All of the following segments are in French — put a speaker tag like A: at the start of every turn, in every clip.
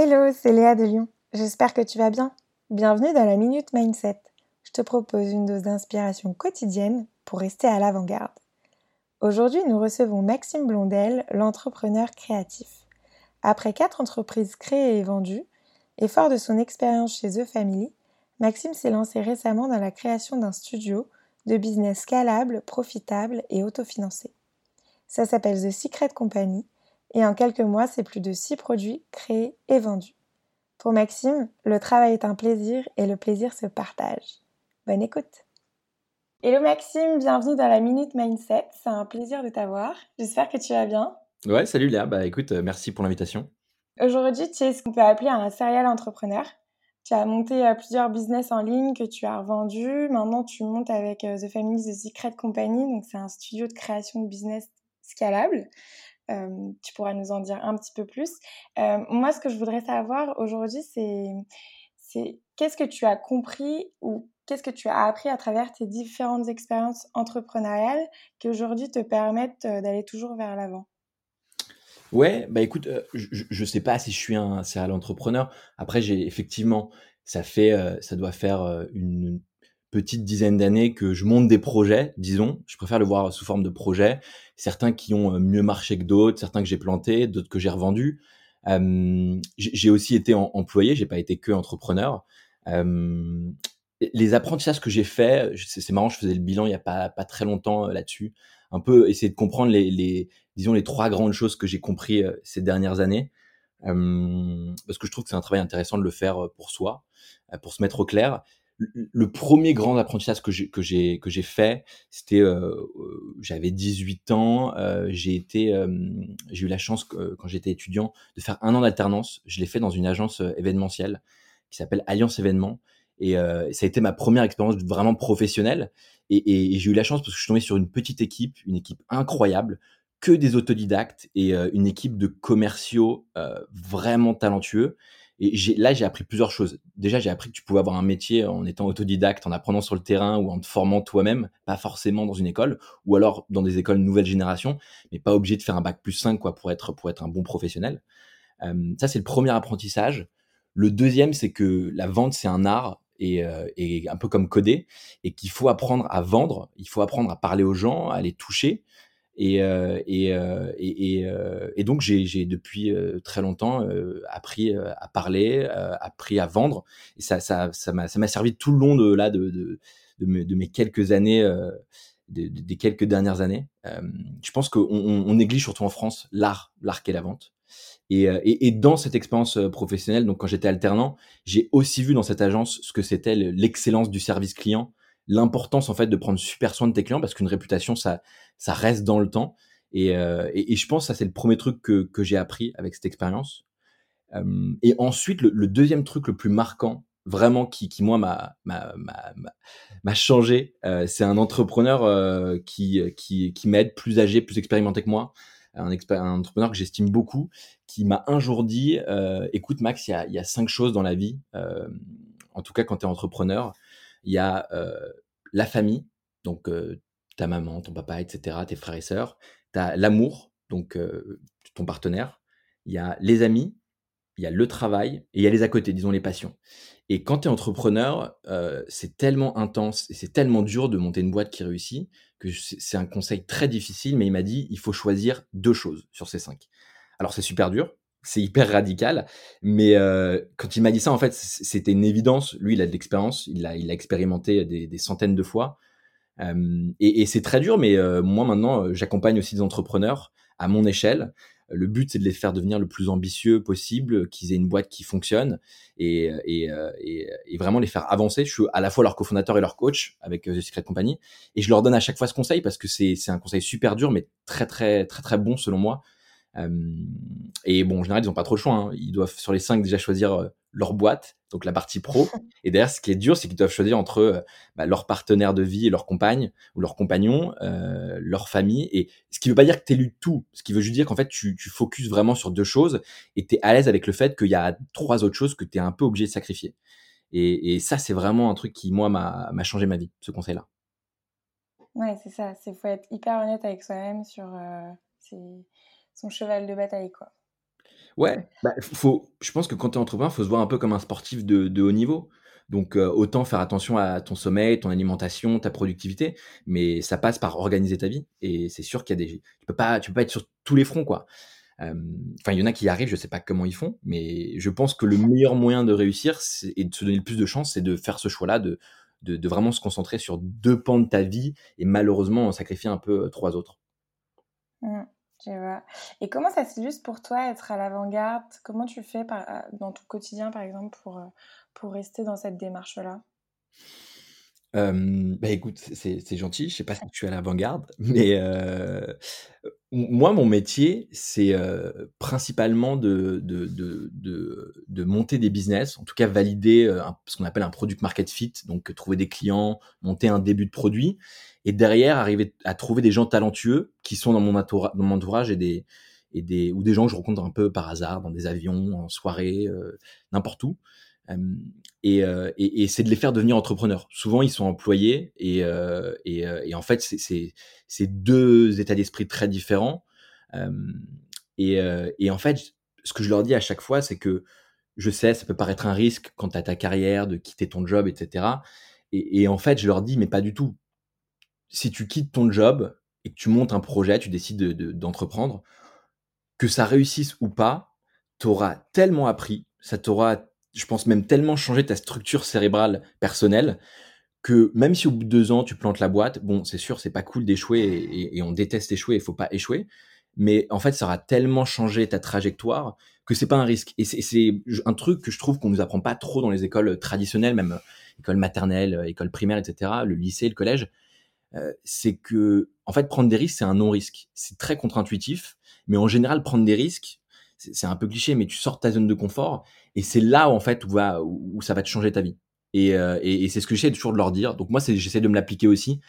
A: Hello, c'est Léa de Lyon. J'espère que tu vas bien. Bienvenue dans la Minute Mindset. Je te propose une dose d'inspiration quotidienne pour rester à l'avant-garde. Aujourd'hui, nous recevons Maxime Blondel, l'entrepreneur créatif. Après quatre entreprises créées et vendues, et fort de son expérience chez The Family, Maxime s'est lancé récemment dans la création d'un studio de business scalable, profitable et autofinancé. Ça s'appelle The Secret Company et en quelques mois, c'est plus de 6 produits créés et vendus. Pour Maxime, le travail est un plaisir et le plaisir se partage. Bonne écoute Hello Maxime, bienvenue dans la Minute Mindset, c'est un plaisir de t'avoir. J'espère que tu vas bien.
B: Ouais, salut Léa, bah écoute, euh, merci pour l'invitation.
A: Aujourd'hui, tu es ce qu'on peut appeler un serial entrepreneur. Tu as monté euh, plusieurs business en ligne que tu as revendus. Maintenant, tu montes avec euh, The Family The Secret Company, donc c'est un studio de création de business scalable tu pourras nous en dire un petit peu plus. moi, ce que je voudrais savoir aujourd'hui, c'est, qu'est-ce que tu as compris ou qu'est-ce que tu as appris à travers tes différentes expériences entrepreneuriales qui aujourd'hui te permettent d'aller toujours vers l'avant?
B: Ouais, bah écoute, je ne sais pas si je suis un serial entrepreneur. Après, j'ai effectivement, ça fait, ça doit faire une petite dizaine d'années que je monte des projets, disons. Je préfère le voir sous forme de projets. Certains qui ont euh, mieux marché que d'autres, certains que j'ai plantés, d'autres que j'ai revendus. J'ai aussi été employé, j'ai pas été que entrepreneur. Les apprentissages que j'ai faits, c'est marrant, je faisais le bilan il y a pas, très longtemps euh, là-dessus. Un peu essayer de comprendre les, les, disons les trois grandes choses que j'ai compris euh, ces dernières années. parce que je trouve que c'est un travail intéressant de le faire pour soi, pour se mettre au clair le premier grand apprentissage que j'ai que j'ai que j'ai fait, c'était euh, euh j'avais 18 ans, euh, j'ai été euh, j'ai eu la chance quand j'étais étudiant de faire un an d'alternance. Je l'ai fait dans une agence événementielle qui s'appelle Alliance Événements. Et ça a été ma première expérience vraiment professionnelle. Et, et j'ai eu la chance parce que je suis tombé sur une petite équipe, une équipe incroyable, que des autodidactes et une équipe de commerciaux vraiment talentueux et là, j'ai appris plusieurs choses. Déjà, j'ai appris que tu pouvais avoir un métier en étant autodidacte, en apprenant sur le terrain ou en te formant toi-même, pas forcément dans une école, ou alors dans des écoles nouvelle génération, mais pas obligé de faire un bac plus 5 quoi, pour, être, pour être un bon professionnel. Euh, ça, c'est le premier apprentissage. Le deuxième, c'est que la vente, c'est un art et, euh, et, un peu comme coder, et qu'il faut apprendre à vendre, il faut apprendre à parler aux gens, à les toucher, et, euh, euh, euh, et, donc, j'ai depuis très longtemps appris à parler, appris à vendre. Et ça m'a servi tout le long de, mes, quelques années, des quelques dernières années. je pense qu'on on néglige, surtout en France, l'art, l'art qu'est la vente. Et, et, et, dans cette expérience professionnelle, donc quand j'étais alternant, j'ai aussi vu dans cette agence ce que c'était l'excellence du service client, l'importance en fait de prendre super soin de tes clients parce qu'une réputation ça ça reste dans le temps. Et, euh, et, je pense que ça c'est le premier truc que, que j'ai appris avec cette expérience. Euh, et ensuite le, deuxième truc le plus marquant vraiment qui, qui moi m'a m'a changé euh, c'est un entrepreneur euh, qui qui, qui m'aide plus âgé plus expérimenté que moi. Un, un entrepreneur que j'estime beaucoup qui m'a un jour dit euh, écoute Max il y a, y a cinq choses dans la vie en tout cas quand tu es entrepreneur il y a la famille, donc ta maman, ton papa, etc., tes frères et sœurs. Tu as l'amour, donc ton partenaire. Il y a les amis, il y a le travail et il y a les à côté, disons les passions. Et quand tu es entrepreneur, c'est tellement intense et c'est tellement dur de monter une boîte qui réussit que c'est un conseil très difficile, mais il m'a dit il faut choisir deux choses sur ces cinq. Alors c'est super dur, c'est hyper radical. Mais euh, quand il m'a dit ça, en fait, c'était une évidence. Lui, il a de l'expérience, il a, il a expérimenté des, centaines de fois. Euh, et, c'est très dur, mais euh, moi maintenant, j'accompagne aussi des entrepreneurs à mon échelle. Le but, c'est de les faire devenir le plus ambitieux possible, qu'ils aient une boîte qui fonctionne et, et, et, vraiment les faire avancer. Je suis à la fois leur cofondateur et leur coach avec The Secret Company. Et je leur donne à chaque fois ce conseil parce que c'est un conseil super dur, mais très, très, très, très bon selon moi et bon, en général, ils n'ont pas trop le choix. Hein. Ils doivent sur les cinq déjà choisir leur boîte, donc la partie pro. Et derrière, ce qui est dur, c'est qu'ils doivent choisir entre bah, leur partenaire de vie et leur compagne ou leur compagnon, euh, leur famille. Et ce qui veut pas dire que tu lu tout. Ce qui veut juste dire qu'en fait, tu, tu focuses vraiment sur deux choses et tu es à l'aise avec le fait qu'il y a trois autres choses que tu es un peu obligé de sacrifier. Et, et ça, c'est vraiment un truc qui, moi, m'a changé ma vie, ce conseil-là.
A: Ouais, c'est ça. Il faut être hyper honnête avec soi-même sur son cheval de bataille, quoi.
B: Ouais, bah, faut je pense que quand tu es entrepreneur, faut se voir un peu comme un sportif de de haut niveau. Donc, heu, autant faire attention à ton sommeil, ton alimentation, ta productivité, mais ça passe par organiser ta vie et c'est sûr qu'il y a des tu peux pas tu peux pas être sur tous les fronts, quoi. Enfin, il y en a qui y arrivent, je sais pas comment ils font, mais je pense que le meilleur moyen de réussir, et de se donner le plus de chance, c'est de faire ce choix-là, de de de vraiment se concentrer sur 2 pans de ta vie et malheureusement sacrifier un peu, heu, 3 autres.
A: Mmh, je vois et comment ça s'illustre pour toi être à l'avant-garde? Comment tu fais par a dans ton quotidien, par exemple, pour, heu, pour rester dans cette démarche-là?
B: Bah, écoute, c'est gentil, je sais pas si tu es à l'avant-garde, mais heu, m moi, mon métier, c'est, principalement de de de de de monter des business, en tout cas valider, un ce qu'on appelle un product market fit, donc trouver des clients, monter un début de produit et derrière arriver à trouver des gens talentueux qui sont dans mon entourage et des et des ou des gens que je rencontre un peu par hasard dans des avions, en soirée, heu, n'importe où Hem et et c'est de les faire devenir entrepreneurs. Souvent, ils sont employés et heu et en fait, c'est 2 états d'esprit très différents. Et et en fait, ce que je leur dis à chaque fois, c'est que je sais, ça peut paraître un risque quand as ta carrière, de quitter ton job et cetera et et en fait, je leur dis: «Mais pas du tout. Si tu quittes ton job et que tu montes un projet, tu décides de de d'entreprendre, que ça réussisse ou pas, tu auras tellement appris, ça t'aura, je pense même tellement changé ta structure cérébrale personnelle que même si au bout de 2 ans tu plantes la boîte, bon, c'est sûr, c'est pas cool d'échouer et et on déteste échouer, il faut pas échouer. Mais en fait, ça aura tellement changé ta trajectoire que c'est pas un risque. Et c'est un truc que je trouve qu'on nous apprend pas trop dans les écoles traditionnelles, même euh, école maternelle, euh, école primaire, et cetera, le lycée, le collège. Heu, c'est que, en fait, prendre des risques, c'est un non-risque. C'est très contre-intuitif, mais en général, prendre des risques, c'est un peu cliché, mais tu sors de ta zone de confort et c'est là, en fait, où va où ça va te changer ta vie et heu et et c'est ce que j'essaie toujours de leur dire. Donc moi, j'essaie de me l'appliquer aussi,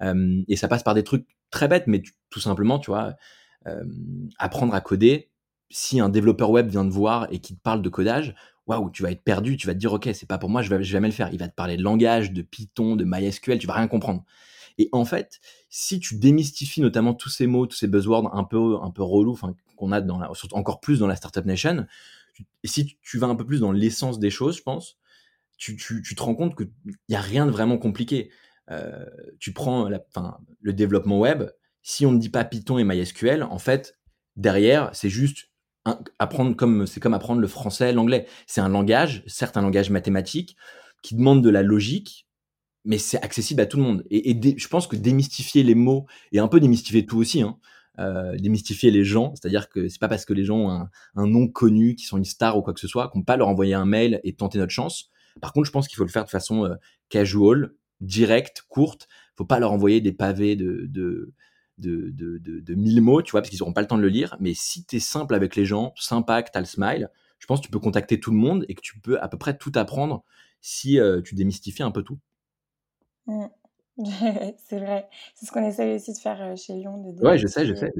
B: hem et ça passe par des trucs très bêtes, mais tout simplement, tu vois, apprendre à coder. Si un développeur web vient te voir et qu'il te parle de codage, waouh, tu vas être perdu, tu vas te dire: «OK, c'est pas pour moi, je vais je vais jamais le faire». Il va te parler de langage, de Python, de MySQL, tu vas rien comprendre. Et en fait, si tu démystifies notamment tous ces mots, tous ces buzzwords un peu, un peu relous, qu'on a dans la, encore plus dans la Startup Nation, si tu- vas un peu plus dans l'essence des choses, je pense, tu, tu, te rends compte qu'il n'y a rien de vraiment compliqué. Euh, tu prends la, enfin, le développement web, si on ne dit pas Python et MySQL, en fait, derrière, c'est juste apprendre comme, c'est comme apprendre le français, l'anglais. C'est un langage, certes un langage mathématique, qui demande de la logique, mais c'est accessible à tout le monde. Et, je pense que démystifier les mots et un peu démystifier tout aussi, hein, euh, démystifier les gens, c'est-à-dire que c'est pas parce que les gens ont un, nom connu, qui sont une star ou quoi que ce soit, qu'on peut pas leur envoyer un mail et tenter notre chance. Par contre, je pense qu'il faut le faire de façon euh, casual, directe, courte. Faut pas leur envoyer des pavés de de de, de, de, de 1000 mots, tu vois, parce qu'ils auront pas le temps de le lire. Mais si tu es simple avec les gens, sympa, que tu as le smile, je pense que tu peux contacter tout le monde et que tu peux à peu près tout apprendre si euh, tu démystifies un peu tout.
A: Mmh. C'est vrai. C'est ce qu'on essaye aussi de faire, heu, chez Lyon, de
B: Ouais, je sais, je sais,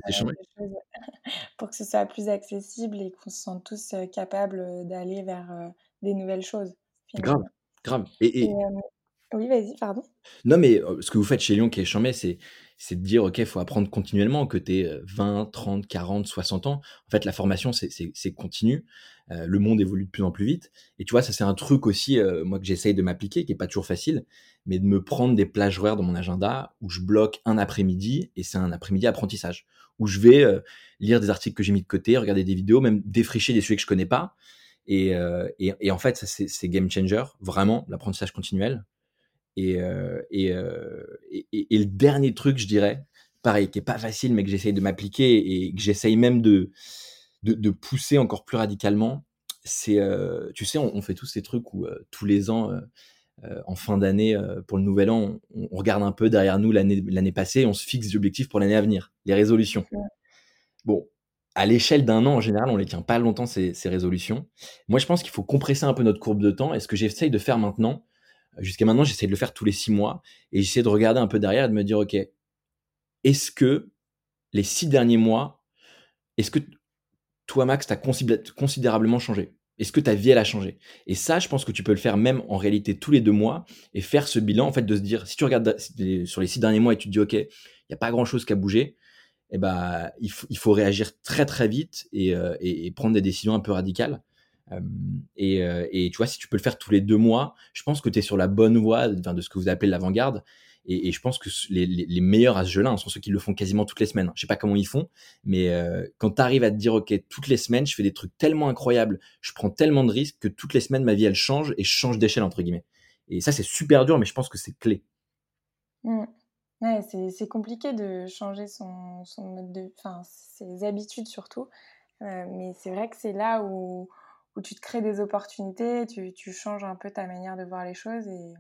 A: pour que ce soit plus accessible et qu'on se sente tous, heu, capables, heu, d'aller vers, des nouvelles choses,
B: Grave,
A: finalement.
B: grave et
A: Et
B: et
A: hem oui, vas-y, pardon?
B: non, mais ce que vous faites chez Lyon qui est chambé, c'est c'est de dire: «OK, il faut apprendre continuellement», que tu aies, 20, 30, 40, 60 ans. En fait, la formation, c'est continu. Heu, le monde évolue de plus en plus vite et tu vois, ça, c'est un truc aussi, heu, moi, que j'essaye de m'appliquer, qui est pas toujours facile, mais de me prendre des plages horaires dans mon agenda où je bloque un après-midi et c'est un après-midi apprentissage. Où je vais, heu, lire des articles que j'ai mis de côté, regarder des vidéos, même défricher des sujets que je connais pas et heu et et en fait, ça, c'est game changer, vraiment, l'apprentissage continuel. Et, euh, et, euh, et, et- et le dernier truc, je dirais, pareil, qui est pas facile, mais que j'essaye de m'appliquer et que j'essaye même de, de, de pousser encore plus radicalement, c'est, euh, tu sais, on, on fait tous ces trucs où euh, tous les ans, euh, en fin d'année, pour le nouvel an, on, on regarde un peu derrière nous l'année l'année passée, et on se fixe des objectifs pour l'année à venir, les résolutions. Bon, à l'échelle d'un an, en général, on les tient pas longtemps, ces, ces résolutions. Moi, je pense qu'il faut compresser un peu notre courbe de temps. Et ce que j'essaye de faire maintenant, jusqu'à maintenant, j'essaie de le faire tous les six mois. Et j'essaie de regarder un peu derrière et de me dire, OK, est-ce que les six derniers mois, est-ce que toi, Max, tu as considérablement changé? Est-ce que ta vie, elle a changé? Et ça, je pense que tu peux le faire même en réalité tous les deux mois et faire ce bilan, en fait, de se dire, si tu regardes sur les six derniers mois et tu te dis, OK, il n'y a pas grand-chose qui a bougé, eh ben, il, faut réagir très très vite et, et, prendre des décisions un peu radicales. Et, et, tu vois, si tu peux le faire tous les deux mois, je pense que tu es sur la bonne voie de ce que vous appelez l'avant-garde. Et, je pense que les, les, meilleurs à ce jeu-là hein, sont ceux qui le font quasiment toutes les semaines. Je sais pas comment ils font, mais quand tu arrives à te dire, OK, toutes les semaines, je fais des trucs tellement incroyables, je prends tellement de risques que toutes les semaines, ma vie, elle change et je change d'échelle, entre guillemets. Et ça, c'est super dur, mais je pense que c'est clé.
A: Mmh. Ouais, c'est compliqué de changer son mode de, enfin, ses habitudes surtout. mais c'est vrai que c'est là où, où tu te crées des opportunités, tu, tu, changes un peu ta manière de voir les choses et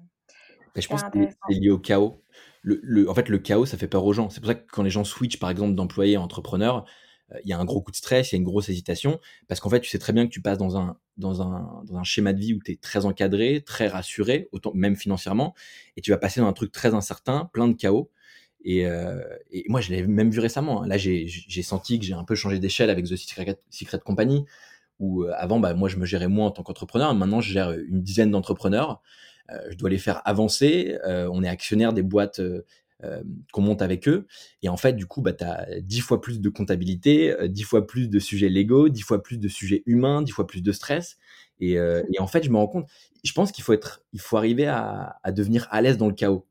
B: je pense que c'est lié au chaos. Le, le, en fait, le chaos, ça fait peur aux gens. C'est pour ça que quand les gens switchent, par exemple, d'employé à entrepreneur, euh, il y a un gros coup de stress, il y a une grosse hésitation, parce qu'en fait, tu sais très bien que tu passes dans un, dans un, dans un schéma de vie où tu es très encadré, très rassuré, autant, même financièrement, et tu vas passer dans un truc très incertain, plein de chaos. Et, euh, et moi, je l'ai même vu récemment. Hein. Là, j'ai senti que j'ai un peu changé d'échelle avec The Secret, Secret Company, où euh, avant, bah, moi, je me gérais moins en tant qu'entrepreneur. Maintenant, je gère une dizaine d'entrepreneurs. Euh, je dois les faire avancer. Euh, on est actionnaire des boîtes qu'on monte avec eux. Et en fait, du coup, bah, tu as dix fois plus de comptabilité, dix fois plus de sujets légaux, dix fois plus de sujets humains, dix fois plus de stress. Et, et en fait, je me rends compte, je pense qu'il faut être, il faut arriver à, à devenir à l'aise dans le chaos.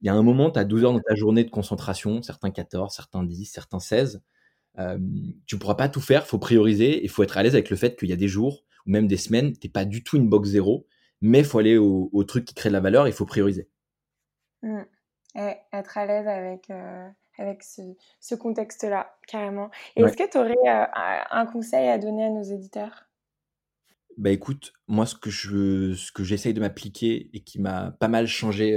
B: Il y a un moment, tu as 12 heures dans ta journée de concentration, certains 14, certains 10, certains 16. Euh, tu pourras pas tout faire, faut prioriser il faut être à l'aise avec le fait qu'il y a des jours ou même des semaines, t'es pas du tout une box zéro, mais faut aller au, truc qui crée de la valeur, il faut prioriser.
A: Mmh. être à l'aise avec, euh, avec ce, contexte-là, carrément. Et est-ce que tu aurais euh, un conseil à donner à nos éditeurs?
B: Bah écoute, moi ce que je ce que j'essaye de m'appliquer et qui m'a pas mal changé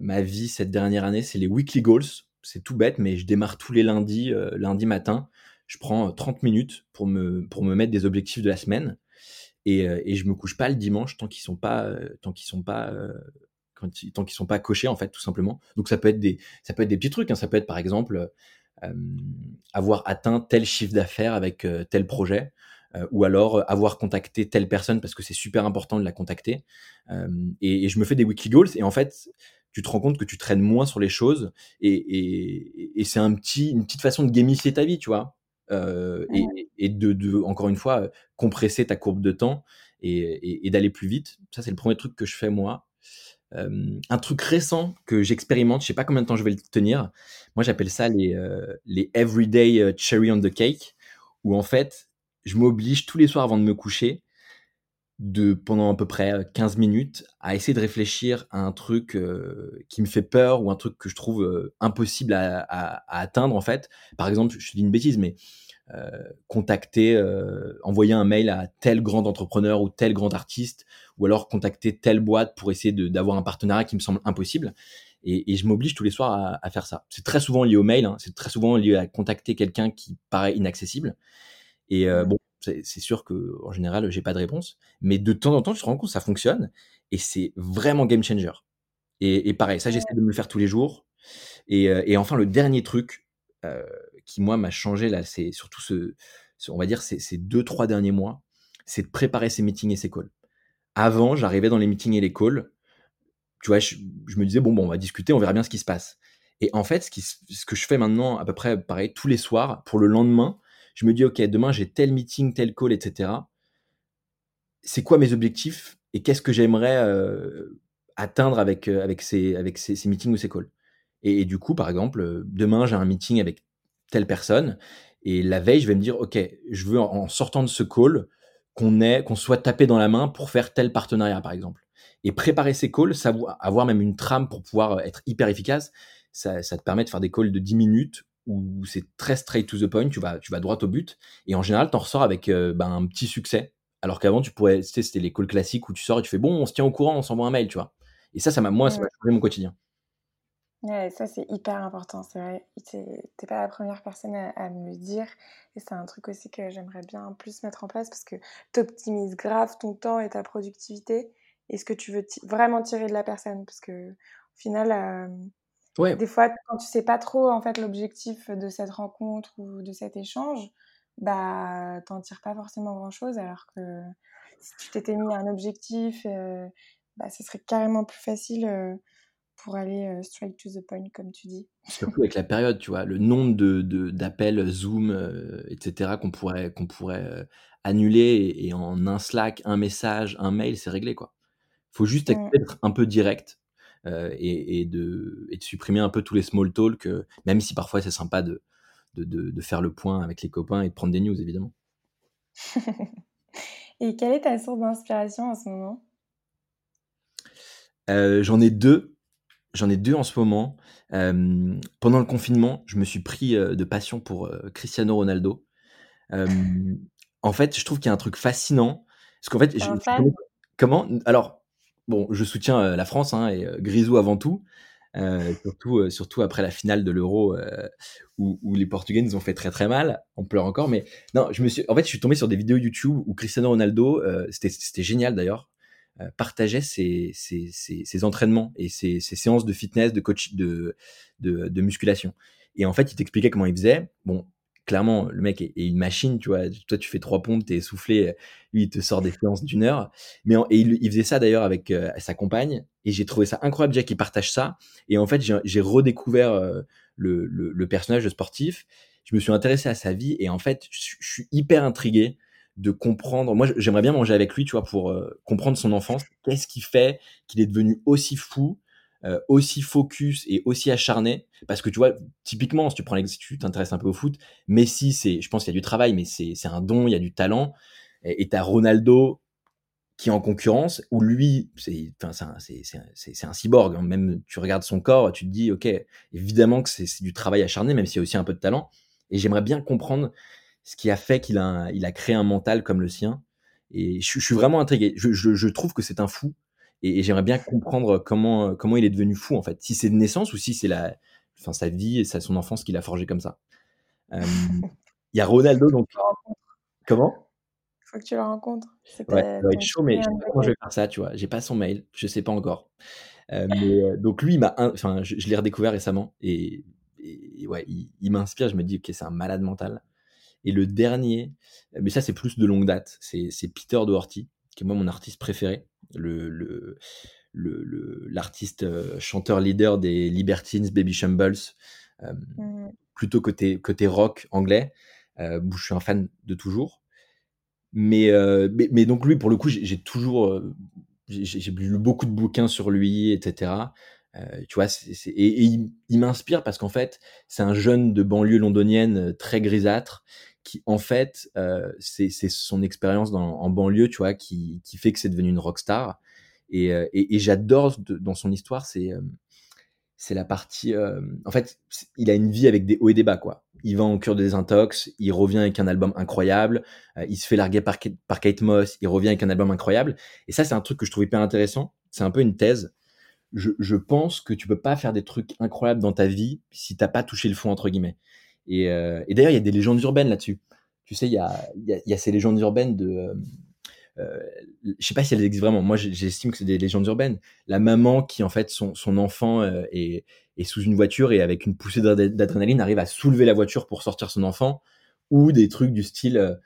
B: ma vie cette dernière année, c'est les weekly goals c'est tout bête, mais je démarre tous les lundis, euh, lundi matin. Je prends 30 euh, minutes pour me, pour me mettre des objectifs de la semaine. Et, euh, et je me couche pas le dimanche tant qu'ils sont pas, tant qu'ils sont pas, tant qu'ils sont pas cochés, en fait, tout simplement. Donc ça peut être des, ça peut être des petits trucs. Hein. Ça peut être, par exemple, avoir atteint tel chiffre d'affaires avec tel projet. ou alors avoir contacté telle personne parce que c'est super important de la contacter. et, et, je me fais des weekly goals et en fait, tu te rends compte que tu traînes moins sur les choses et, c'est un petit, une petite façon de gamifier ta vie, tu vois. Euh, et, de, encore une fois, compresser ta courbe de temps et, d'aller plus vite. Ça, c'est le premier truc que je fais moi. Euh, un truc récent que j'expérimente, je sais pas combien de temps je vais le tenir. Moi, j'appelle ça les, euh, les everyday cherry on the cake, où en fait, je m'oblige tous les soirs avant de me coucher de pendant à peu près 15 minutes à essayer de réfléchir à un truc qui me fait peur ou un truc que je trouve impossible à, atteindre en fait. Par exemple, je te dis une bêtise, mais contacter, envoyer un mail à tel grand entrepreneur ou tel grand artiste, ou alors contacter telle boîte pour essayer d'avoir un partenariat qui me semble impossible. Et, je m'oblige tous les soirs à, faire ça. C'est très souvent lié au mail, hein. c'est très souvent lié à contacter quelqu'un qui paraît inaccessible. Et bon, c'est sûr que en général, j'ai pas de réponse. Mais de temps en temps, tu te rends compte, ça fonctionne. Et c'est vraiment game changer. Et, pareil, ça, j'essaie de me le faire tous les jours. Et, euh, enfin, le dernier truc euh, qui, moi, m'a changé, là, c'est surtout ce, on va dire, ces, ces deux, trois derniers mois, c'est de préparer ces meetings et ces calls. Avant, j'arrivais dans les meetings et les calls. Tu vois, je, me disais, bon, bon, on va discuter, on verra bien ce qui se passe. Et en fait, ce, qui, ce que je fais maintenant, à peu près pareil, tous les soirs, pour le lendemain, je me dis, OK, demain, j'ai tel meeting, tel call, etc. C'est quoi mes objectifs et qu'est-ce que j'aimerais euh, atteindre avec, euh, avec, ces, avec ces, meetings ou ces calls? Et, du coup, par exemple, euh, demain, j'ai un meeting avec telle personne et la veille, je vais me dire, OK, je veux en sortant de ce call qu'on qu'on soit tapé dans la main pour faire tel partenariat, par exemple. Et préparer ces calls, savoir, avoir même une trame pour pouvoir être hyper efficace, ça, ça te permet de faire des calls de 10 minutes où c'est très straight to the point, tu vas, tu vas droit au but, et en général, tu en ressors avec euh, ben, un petit succès. Alors qu'avant, tu pourrais, c'était les calls classiques où tu sors et tu fais bon, on se tient au courant, on s'envoie un mail, tu vois. Et ça, ça m'a, moi, ça m'a changé mon quotidien.
A: Ouais, ça c'est hyper important, c'est vrai. T'es pas la première personne à, me le dire. Et c'est un truc aussi que j'aimerais bien plus mettre en place parce que tu optimises grave ton temps et ta productivité et ce que tu veux vraiment tirer de la personne? Parce que au final, euh, des fois, quand tu sais pas trop en fait l'objectif de cette rencontre ou de cet échange, bah t'en tires pas forcément grand chose. Alors que si tu t'étais mis un objectif, euh, bah ce serait carrément plus facile euh, pour aller straight to the point, comme tu dis.
B: Surtout avec la période, tu vois, le nombre de, d'appels Zoom, etc., qu'on pourrait, qu'on pourrait annuler et, en un Slack, un message, un mail, c'est réglé, quoi. faut juste être un peu direct et, de, et de supprimer un peu tous les small talk, même si parfois c'est sympa de, de, de, faire le point avec les copains et de prendre des news, évidemment.
A: et quelle est ta source d'inspiration en ce moment?
B: J'en ai deux J'en ai deux en ce moment. pendant le confinement, je me suis pris de passion pour Cristiano Ronaldo. en fait, je trouve qu'il y a un truc fascinant. Parce qu'en fait, comment? Alors, bon, je soutiens la France hein, et Grisou avant tout. surtout, surtout après la finale de l'Euro où, les Portugais nous ont fait très très mal. On pleure encore, mais non, je me suis. En fait, je suis tombé sur des vidéos YouTube où Cristiano Ronaldo, c'était génial d'ailleurs. Euh, partageait ses, ses, entraînements et ses, séances de fitness, de coach, de, de, musculation. Et en fait, il t'expliquait comment il faisait. Bon, clairement, le mec est, une machine, tu vois. Toi, tu fais trois pompes, t'es essoufflé. Lui, il te sort des séances d'une heure. Mais et il, faisait ça d'ailleurs avec euh, sa compagne. Et j'ai trouvé ça incroyable déjà qu'il partage ça. Et en fait, j'ai redécouvert euh, le, le, le, personnage sportif. Je me suis intéressé à sa vie et en fait, je, je suis hyper intrigué de comprendre. Moi, j'aimerais bien manger avec lui, tu vois, pour euh, comprendre son enfance. Qu'est-ce qui fait qu'il est devenu aussi fou, euh, aussi focus et aussi acharné Parce que tu vois, typiquement, si tu prends si tu t'intéresses un peu au foot, Messi, c'est, je pense qu'il y a du travail, mais c'est, un don, il y a du talent. Et t'as Ronaldo qui est en concurrence, où lui, c'est, enfin, c'est un cyborg. Même tu regardes son corps, tu te dis, ok, évidemment que c'est, du travail acharné, même s'il y a aussi un peu de talent. Et j'aimerais bien comprendre ce qui a fait qu'il a, il a créé un mental comme le sien. Et je, suis vraiment intrigué. Je, je, trouve que c'est un fou. Et, j'aimerais bien comprendre comment, comment il est devenu fou, en fait. Si c'est de naissance ou si c'est la, enfin, sa vie et sa, son enfance qui l'a forgé comme ça. Euh, il y a Ronaldo, donc. Comment?
A: Faut que tu le rencontres.
B: Ouais, ça va être chaud, mais je sais pas comment je vais faire ça, tu vois. J'ai pas son mail, je sais pas encore. Euh, mais, euh, donc lui, il m'a, enfin, je, l'ai redécouvert récemment et, ouais, il, il m'inspire. Je me dis, ok, c'est un malade mental. Et le dernier, mais ça c'est plus de longue date, c'est Peter Doherty, qui est moi mon artiste préféré, le, le, l'artiste euh, chanteur leader des Libertines, Baby Shambles, euh, mmh. plutôt côté, côté rock anglais, euh, où je suis un fan de toujours. Mais, mais, donc lui, pour le coup, j'ai toujours, j'ai lu beaucoup de bouquins sur lui, etc. tu vois, et, il, il m'inspire parce qu'en fait, c'est un jeune de banlieue londonienne très grisâtre qui en fait euh, c'est son expérience en banlieue tu vois qui, fait que c'est devenu une rockstar et, euh, et, et j'adore dans son histoire c'est euh, la partie en fait il a une vie avec des hauts et des bas quoi. Il va en cure de désintox il revient avec un album incroyable il se fait larguer par, par Kate Moss il revient avec un album incroyable. Et ça c'est un truc que je trouve hyper intéressant. C'est un peu une thèse. Je, je, pense que tu peux pas faire des trucs incroyables dans ta vie si t'as pas touché le fond entre guillemets et, euh, et d'ailleurs, il y a des légendes urbaines là-dessus. Tu sais, il y a, ces légendes urbaines de. Euh, euh, je sais pas si elles existent vraiment. Moi, j'estime que c'est des légendes urbaines. La maman qui, en fait, son, enfant euh, est, sous une voiture et avec une poussée d'adrénaline arrive à soulever la voiture pour sortir son enfant, ou des trucs du style,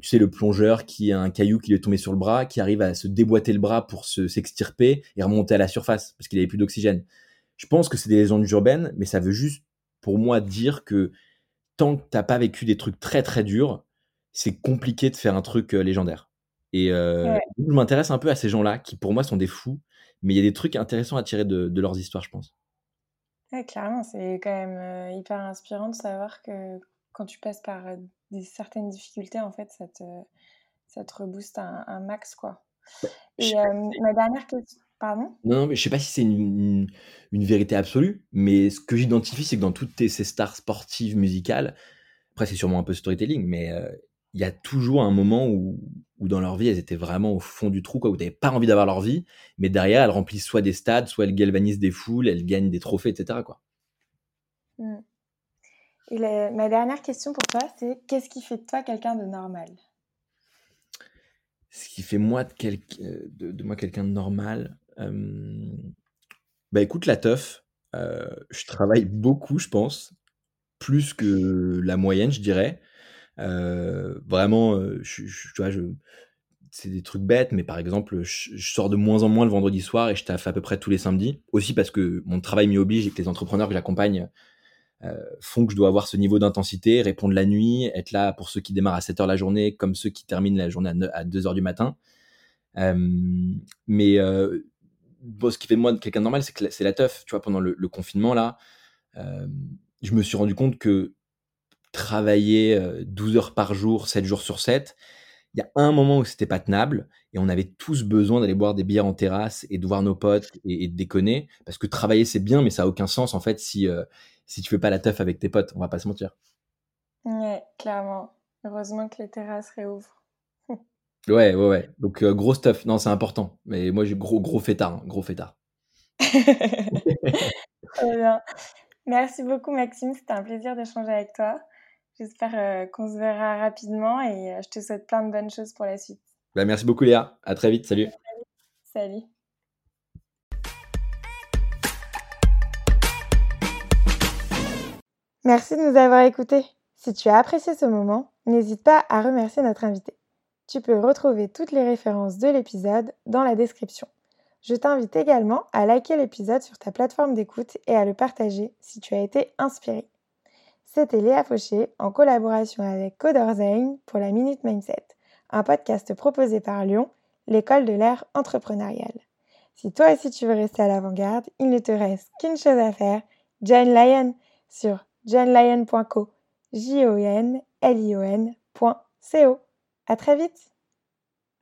B: tu sais, le plongeur qui a un caillou qui lui est tombé sur le bras, qui arrive à se déboîter le bras pour se s'extirper et remonter à la surface parce qu'il avait plus d'oxygène. Je pense que c'est des légendes urbaines, mais ça veut juste, pour moi, dire que tant que t'as pas vécu des trucs très très durs, c'est compliqué de faire un truc euh, légendaire. Et euh, je m'intéresse un peu à ces gens-là qui pour moi sont des fous, mais il y a des trucs intéressants à tirer de, leurs histoires, je pense.
A: Ouais, clairement, c'est quand même euh, hyper inspirant de savoir que quand tu passes par des certaines difficultés, en fait, ça te, ça te rebooste un, max, quoi. Et ma dernière question. Pardon?
B: Non, mais je sais pas si c'est une, une, vérité absolue, mais ce que j'identifie, c'est que dans toutes ces stars sportives, musicales, après c'est sûrement un peu storytelling, mais euh, il y a toujours un moment où, où, dans leur vie, elles étaient vraiment au fond du trou, quoi, où tu pas envie d'avoir leur vie, mais derrière, elles remplissent soit des stades, soit elles galvanisent des foules, elles gagnent des trophées, etc. Quoi.
A: Mmh. Et ma dernière question pour toi, c'est qu'est-ce qui fait de toi quelqu'un de normal?
B: Ce qui fait moi de, euh, de, de moi quelqu'un de normal, bah écoute, la teuf, je travaille beaucoup, je pense, plus que la moyenne, je dirais. vraiment, je, tu vois, c'est des trucs bêtes, mais par exemple, je, sors de moins en moins le vendredi soir et je taffe à peu près tous les samedis. Aussi parce que mon travail m'y oblige et que les entrepreneurs que j'accompagne euh, font que je dois avoir ce niveau d'intensité, répondre la nuit, être là pour ceux qui démarrent à 7 heures la journée, comme ceux qui terminent la journée à, 2 heures du matin. Euh, mais euh, ce qui fait de moi quelqu'un normal, c'est que c'est la teuf. Tu vois, pendant le, confinement, là, je me suis rendu compte que travailler 12 heures par jour, 7 jours sur 7, il y a un moment où c'était pas tenable et on avait tous besoin d'aller boire des bières en terrasse et de voir nos potes et, de déconner parce que travailler c'est bien mais ça a aucun sens en fait si euh, si tu fais pas la teuf avec tes potes, on va pas se mentir.
A: Ouais, clairement. Heureusement que les terrasses réouvrent.
B: Ouais, ouais, ouais. Donc euh, gros stuff. Non, c'est important. Mais moi j'ai gros gros fêtard, hein. gros fêtard.
A: Très bien. Merci beaucoup Maxime, c'était un plaisir d'échanger avec toi. J'espère euh, qu'on se verra rapidement et euh, je te souhaite plein de bonnes choses pour la suite.
B: Bah, merci beaucoup Léa. À très vite. Salut.
A: Salut. Merci de nous avoir écoutés. Si tu as apprécié ce moment, n'hésite pas à remercier notre invité. Tu peux retrouver toutes les références de l'épisode dans la description. Je t'invite également à liker l'épisode sur ta plateforme d'écoute et à le partager si tu as été inspiré. C'était Léa Fauché en collaboration avec Coderzain pour la Minute Mindset, un podcast proposé par Lyon, l'école de l'ère entrepreneuriale. Si toi aussi tu veux rester à l'avant-garde, il ne te reste qu'une chose à faire, John Lyon sur johnlyon.co, j o n l i o -N .co. À très vite